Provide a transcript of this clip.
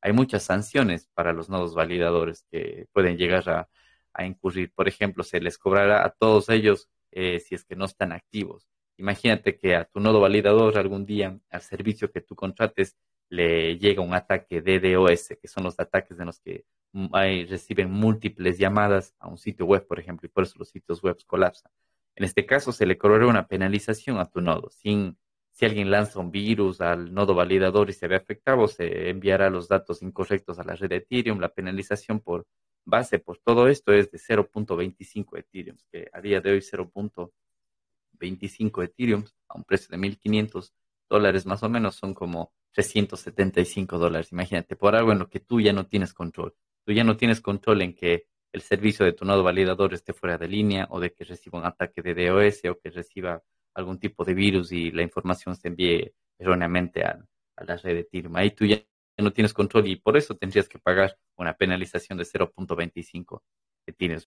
hay muchas sanciones para los nodos validadores que pueden llegar a, incurrir. Por ejemplo, se les cobrará a todos ellos eh, si es que no están activos. Imagínate que a tu nodo validador algún día, al servicio que tú contrates, le llega un ataque DDoS, que son los ataques de los que hay, reciben múltiples llamadas a un sitio web, por ejemplo, y por eso los sitios web colapsan. En este caso, se le cobrará una penalización a tu nodo. Sin, si alguien lanza un virus al nodo validador y se ve afectado, se enviará los datos incorrectos a la red de Ethereum. La penalización por base por todo esto es de 0.25 Ethereum, que a día de hoy 0.25 Ethereum a un precio de 1.500 dólares más o menos son como 375 dólares. Imagínate, por algo en lo que tú ya no tienes control. Tú ya no tienes control en que el servicio de tu nodo validador esté fuera de línea o de que reciba un ataque de DOS o que reciba algún tipo de virus y la información se envíe erróneamente a, la red de Ethereum. Ahí tú ya no tienes control y por eso tendrías que pagar una penalización de 0.25 Ethereum.